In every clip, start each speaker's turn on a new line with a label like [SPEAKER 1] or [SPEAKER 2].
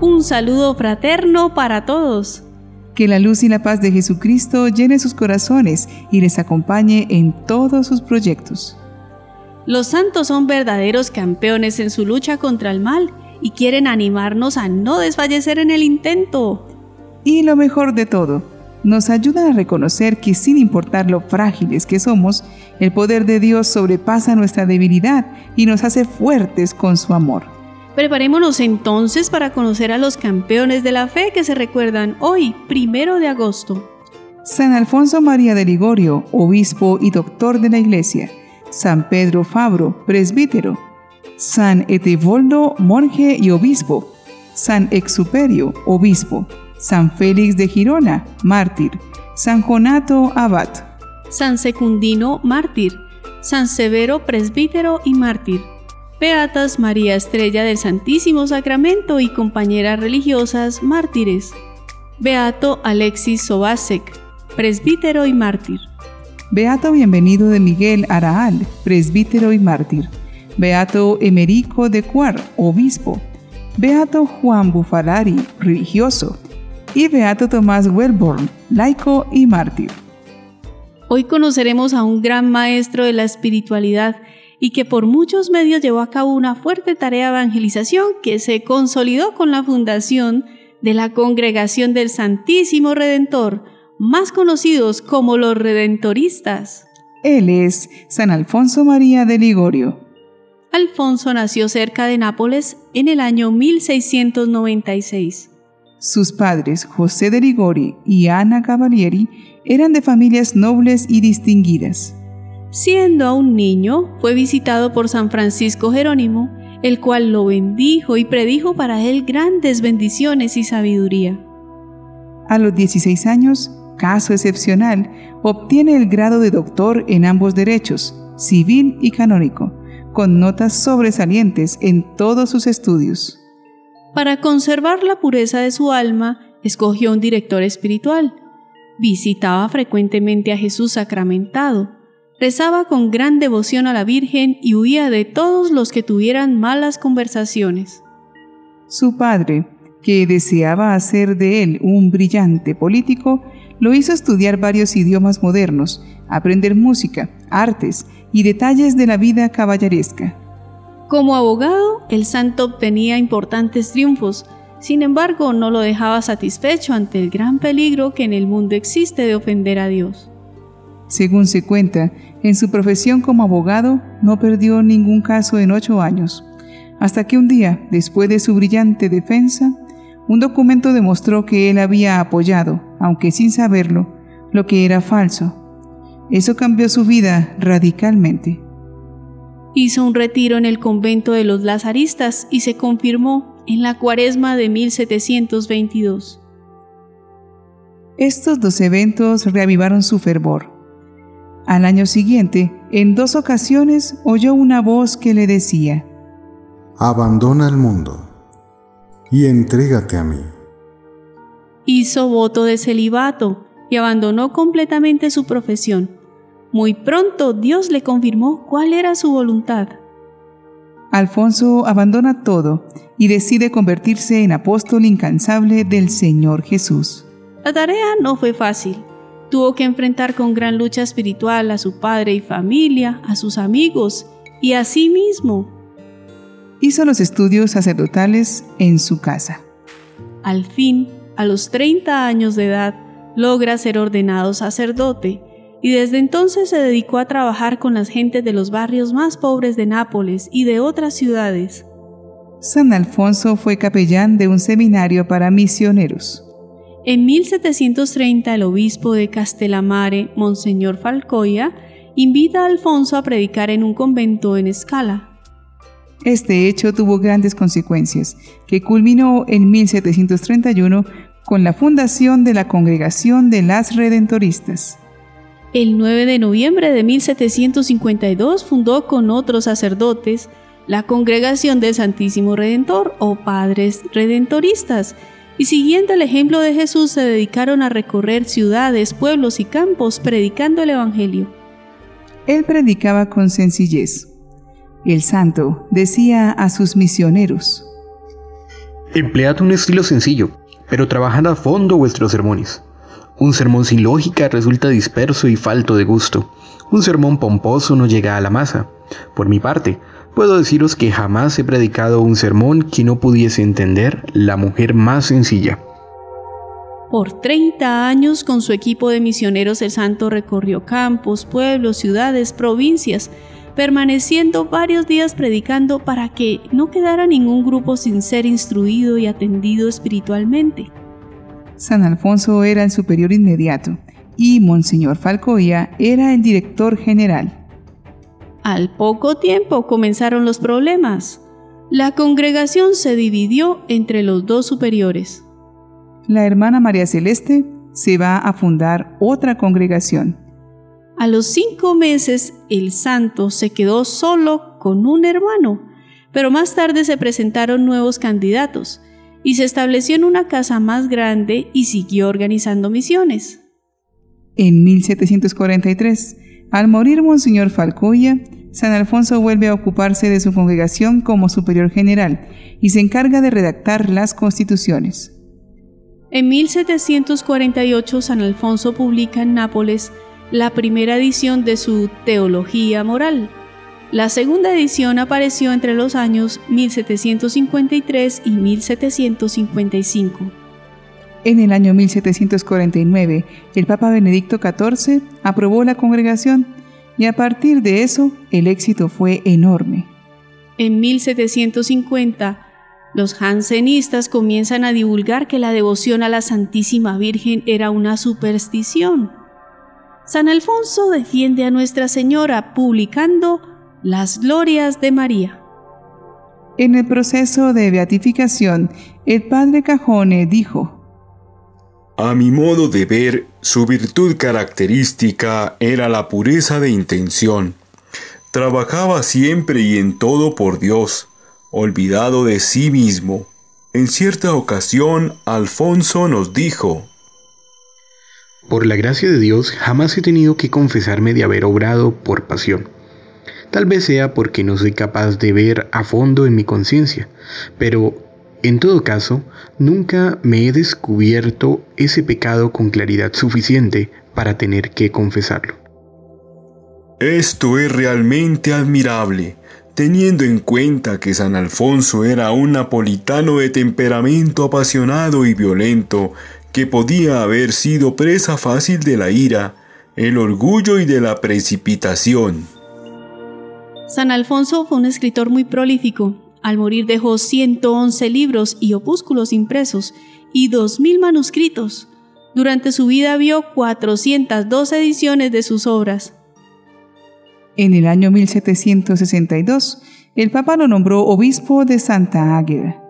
[SPEAKER 1] Un saludo fraterno para todos.
[SPEAKER 2] Que la luz y la paz de Jesucristo llene sus corazones y les acompañe en todos sus proyectos.
[SPEAKER 1] Los santos son verdaderos campeones en su lucha contra el mal y quieren animarnos a no desfallecer en el intento.
[SPEAKER 2] Y lo mejor de todo, nos ayudan a reconocer que sin importar lo frágiles que somos, el poder de Dios sobrepasa nuestra debilidad y nos hace fuertes con su amor.
[SPEAKER 1] Preparémonos entonces para conocer a los campeones de la fe que se recuerdan hoy, primero de agosto.
[SPEAKER 2] San Alfonso María de Ligorio, obispo y doctor de la Iglesia. San Pedro Fabro, presbítero. San Etevoldo, monje y obispo. San Exuperio, obispo. San Félix de Girona, mártir, San Jonato, abad,
[SPEAKER 1] San Secundino, mártir, San Severo, presbítero y mártir. Beatas María Estrella del Santísimo Sacramento y compañeras religiosas mártires. Beato Alexis Sobasek, presbítero y mártir.
[SPEAKER 2] Beato Bienvenido de Miguel Araal, presbítero y mártir. Beato Emerico de Cuar, obispo. Beato Juan Bufalari, religioso y Beato Tomás Welborn, laico y mártir.
[SPEAKER 1] Hoy conoceremos a un gran maestro de la espiritualidad y que por muchos medios llevó a cabo una fuerte tarea de evangelización que se consolidó con la fundación de la Congregación del Santísimo Redentor, más conocidos como los Redentoristas.
[SPEAKER 2] Él es San Alfonso María de Ligorio.
[SPEAKER 1] Alfonso nació cerca de Nápoles en el año 1696.
[SPEAKER 2] Sus padres, José de Ligori y Ana Cavalieri, eran de familias nobles y distinguidas.
[SPEAKER 1] Siendo aún niño, fue visitado por San Francisco Jerónimo, el cual lo bendijo y predijo para él grandes bendiciones y sabiduría.
[SPEAKER 2] A los 16 años, caso excepcional, obtiene el grado de doctor en ambos derechos, civil y canónico, con notas sobresalientes en todos sus estudios.
[SPEAKER 1] Para conservar la pureza de su alma, escogió un director espiritual. Visitaba frecuentemente a Jesús sacramentado, rezaba con gran devoción a la Virgen y huía de todos los que tuvieran malas conversaciones.
[SPEAKER 2] Su padre, que deseaba hacer de él un brillante político, lo hizo estudiar varios idiomas modernos, aprender música, artes y detalles de la vida caballeresca.
[SPEAKER 1] Como abogado, el santo obtenía importantes triunfos, sin embargo no lo dejaba satisfecho ante el gran peligro que en el mundo existe de ofender a Dios.
[SPEAKER 2] Según se cuenta, en su profesión como abogado no perdió ningún caso en ocho años, hasta que un día, después de su brillante defensa, un documento demostró que él había apoyado, aunque sin saberlo, lo que era falso. Eso cambió su vida radicalmente
[SPEAKER 1] hizo un retiro en el convento de los Lazaristas y se confirmó en la cuaresma de 1722.
[SPEAKER 2] Estos dos eventos reavivaron su fervor. Al año siguiente, en dos ocasiones oyó una voz que le decía,
[SPEAKER 3] Abandona el mundo y entrégate a mí.
[SPEAKER 1] Hizo voto de celibato y abandonó completamente su profesión muy pronto Dios le confirmó cuál era su voluntad.
[SPEAKER 2] Alfonso abandona todo y decide convertirse en apóstol incansable del Señor Jesús.
[SPEAKER 1] La tarea no fue fácil. Tuvo que enfrentar con gran lucha espiritual a su padre y familia, a sus amigos y a sí mismo.
[SPEAKER 2] Hizo los estudios sacerdotales en su casa.
[SPEAKER 1] Al fin, a los 30 años de edad, logra ser ordenado sacerdote y desde entonces se dedicó a trabajar con las gentes de los barrios más pobres de Nápoles y de otras ciudades.
[SPEAKER 2] San Alfonso fue capellán de un seminario para misioneros.
[SPEAKER 1] En 1730 el obispo de Castellamare, Monseñor Falcoya, invita a Alfonso a predicar en un convento en Escala.
[SPEAKER 2] Este hecho tuvo grandes consecuencias, que culminó en 1731 con la fundación de la Congregación de las Redentoristas.
[SPEAKER 1] El 9 de noviembre de 1752 fundó con otros sacerdotes la Congregación del Santísimo Redentor o Padres Redentoristas, y siguiendo el ejemplo de Jesús se dedicaron a recorrer ciudades, pueblos y campos predicando el Evangelio.
[SPEAKER 2] Él predicaba con sencillez. El santo decía a sus misioneros,
[SPEAKER 4] Emplead un estilo sencillo, pero trabajad a fondo vuestros sermones. Un sermón sin lógica resulta disperso y falto de gusto. Un sermón pomposo no llega a la masa. Por mi parte, puedo deciros que jamás he predicado un sermón que no pudiese entender la mujer más sencilla.
[SPEAKER 1] Por 30 años con su equipo de misioneros el santo recorrió campos, pueblos, ciudades, provincias, permaneciendo varios días predicando para que no quedara ningún grupo sin ser instruido y atendido espiritualmente.
[SPEAKER 2] San Alfonso era el superior inmediato y Monseñor Falcoya era el director general.
[SPEAKER 1] Al poco tiempo comenzaron los problemas. La congregación se dividió entre los dos superiores
[SPEAKER 2] la hermana María Celeste se va a fundar otra congregación.
[SPEAKER 1] A los cinco meses el santo se quedó solo con un hermano, pero más tarde se presentaron nuevos candidatos y se estableció en una casa más grande y siguió organizando misiones.
[SPEAKER 2] En 1743, al morir Monseñor Falcoya, San Alfonso vuelve a ocuparse de su congregación como superior general y se encarga de redactar las constituciones.
[SPEAKER 1] En 1748 San Alfonso publica en Nápoles la primera edición de su Teología Moral. La segunda edición apareció entre los años 1753 y 1755.
[SPEAKER 2] En el año 1749, el Papa Benedicto XIV aprobó la congregación y a partir de eso el éxito fue enorme.
[SPEAKER 1] En 1750, los jansenistas comienzan a divulgar que la devoción a la Santísima Virgen era una superstición. San Alfonso defiende a Nuestra Señora publicando las glorias de María.
[SPEAKER 2] En el proceso de beatificación, el padre Cajone dijo,
[SPEAKER 5] A mi modo de ver, su virtud característica era la pureza de intención. Trabajaba siempre y en todo por Dios olvidado de sí mismo. En cierta ocasión, Alfonso nos dijo,
[SPEAKER 4] Por la gracia de Dios jamás he tenido que confesarme de haber obrado por pasión. Tal vez sea porque no soy capaz de ver a fondo en mi conciencia, pero en todo caso, nunca me he descubierto ese pecado con claridad suficiente para tener que confesarlo.
[SPEAKER 5] Esto es realmente admirable teniendo en cuenta que San Alfonso era un napolitano de temperamento apasionado y violento, que podía haber sido presa fácil de la ira, el orgullo y de la precipitación.
[SPEAKER 1] San Alfonso fue un escritor muy prolífico. Al morir dejó 111 libros y opúsculos impresos y 2.000 manuscritos. Durante su vida vio 402 ediciones de sus obras.
[SPEAKER 2] En el año 1762, el Papa lo nombró obispo de Santa Águeda.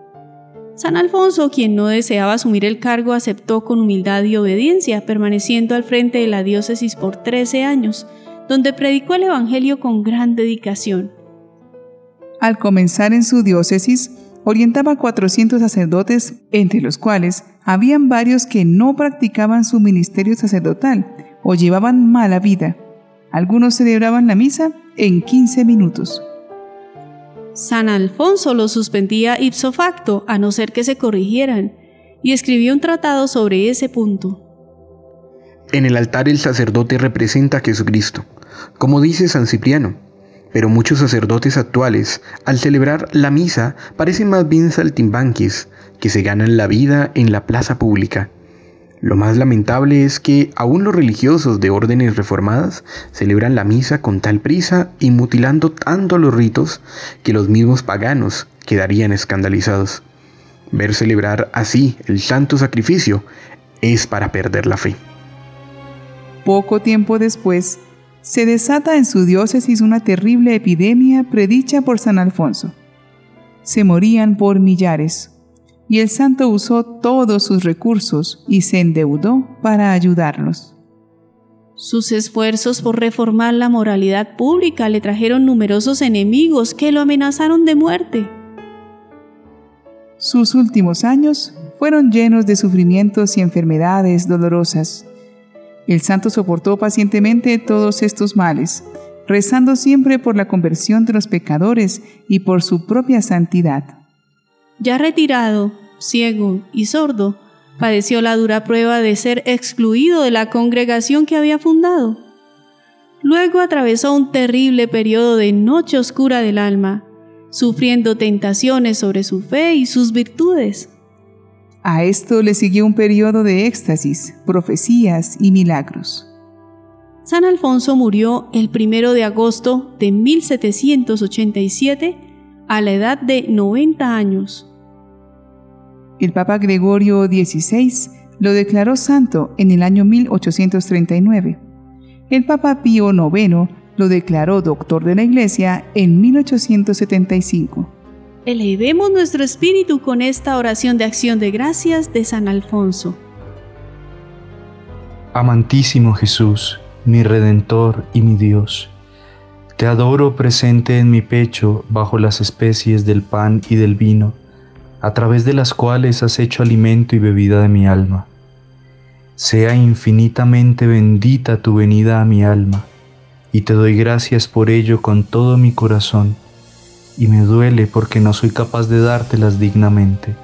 [SPEAKER 1] San Alfonso, quien no deseaba asumir el cargo, aceptó con humildad y obediencia, permaneciendo al frente de la diócesis por 13 años, donde predicó el Evangelio con gran dedicación.
[SPEAKER 2] Al comenzar en su diócesis, orientaba a 400 sacerdotes, entre los cuales habían varios que no practicaban su ministerio sacerdotal o llevaban mala vida. Algunos celebraban la misa en 15 minutos.
[SPEAKER 1] San Alfonso lo suspendía ipso facto a no ser que se corrigieran y escribió un tratado sobre ese punto.
[SPEAKER 4] En el altar el sacerdote representa a Jesucristo, como dice San Cipriano, pero muchos sacerdotes actuales, al celebrar la misa, parecen más bien saltimbanquis que se ganan la vida en la plaza pública lo más lamentable es que aún los religiosos de órdenes reformadas celebran la misa con tal prisa y mutilando tanto los ritos que los mismos paganos quedarían escandalizados. Ver celebrar así el santo sacrificio es para perder la fe.
[SPEAKER 2] Poco tiempo después, se desata en su diócesis una terrible epidemia predicha por San Alfonso. Se morían por millares y el santo usó todos sus recursos y se endeudó para ayudarlos.
[SPEAKER 1] Sus esfuerzos por reformar la moralidad pública le trajeron numerosos enemigos que lo amenazaron de muerte.
[SPEAKER 2] Sus últimos años fueron llenos de sufrimientos y enfermedades dolorosas. El santo soportó pacientemente todos estos males, rezando siempre por la conversión de los pecadores y por su propia santidad.
[SPEAKER 1] Ya retirado, ciego y sordo, padeció la dura prueba de ser excluido de la congregación que había fundado. Luego atravesó un terrible periodo de noche oscura del alma, sufriendo tentaciones sobre su fe y sus virtudes.
[SPEAKER 2] A esto le siguió un periodo de éxtasis, profecías y milagros.
[SPEAKER 1] San Alfonso murió el primero de agosto de 1787 a la edad de 90 años.
[SPEAKER 2] El Papa Gregorio XVI lo declaró santo en el año 1839. El Papa Pío IX lo declaró doctor de la Iglesia en 1875.
[SPEAKER 1] Elevemos nuestro espíritu con esta oración de acción de gracias de San Alfonso.
[SPEAKER 6] Amantísimo Jesús, mi Redentor y mi Dios. Te adoro presente en mi pecho bajo las especies del pan y del vino, a través de las cuales has hecho alimento y bebida de mi alma. Sea infinitamente bendita tu venida a mi alma, y te doy gracias por ello con todo mi corazón, y me duele porque no soy capaz de dártelas dignamente.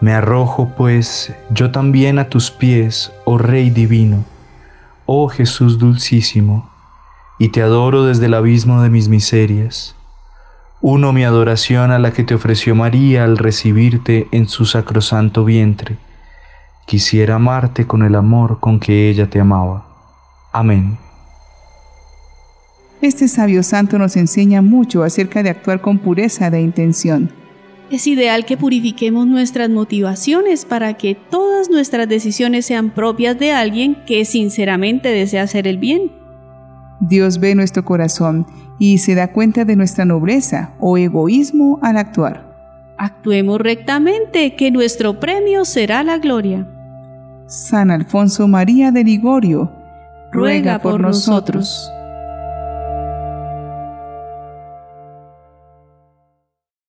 [SPEAKER 6] Me arrojo, pues, yo también a tus pies, oh Rey divino, oh Jesús dulcísimo, y te adoro desde el abismo de mis miserias. Uno mi adoración a la que te ofreció María al recibirte en su sacrosanto vientre. Quisiera amarte con el amor con que ella te amaba. Amén.
[SPEAKER 2] Este sabio santo nos enseña mucho acerca de actuar con pureza de intención
[SPEAKER 1] es ideal que purifiquemos nuestras motivaciones para que todas nuestras decisiones sean propias de alguien que sinceramente desea hacer el bien.
[SPEAKER 2] Dios ve nuestro corazón y se da cuenta de nuestra nobleza o egoísmo al actuar.
[SPEAKER 1] Actuemos rectamente, que nuestro premio será la gloria.
[SPEAKER 2] San Alfonso María de Ligorio, ruega, por, nosotros.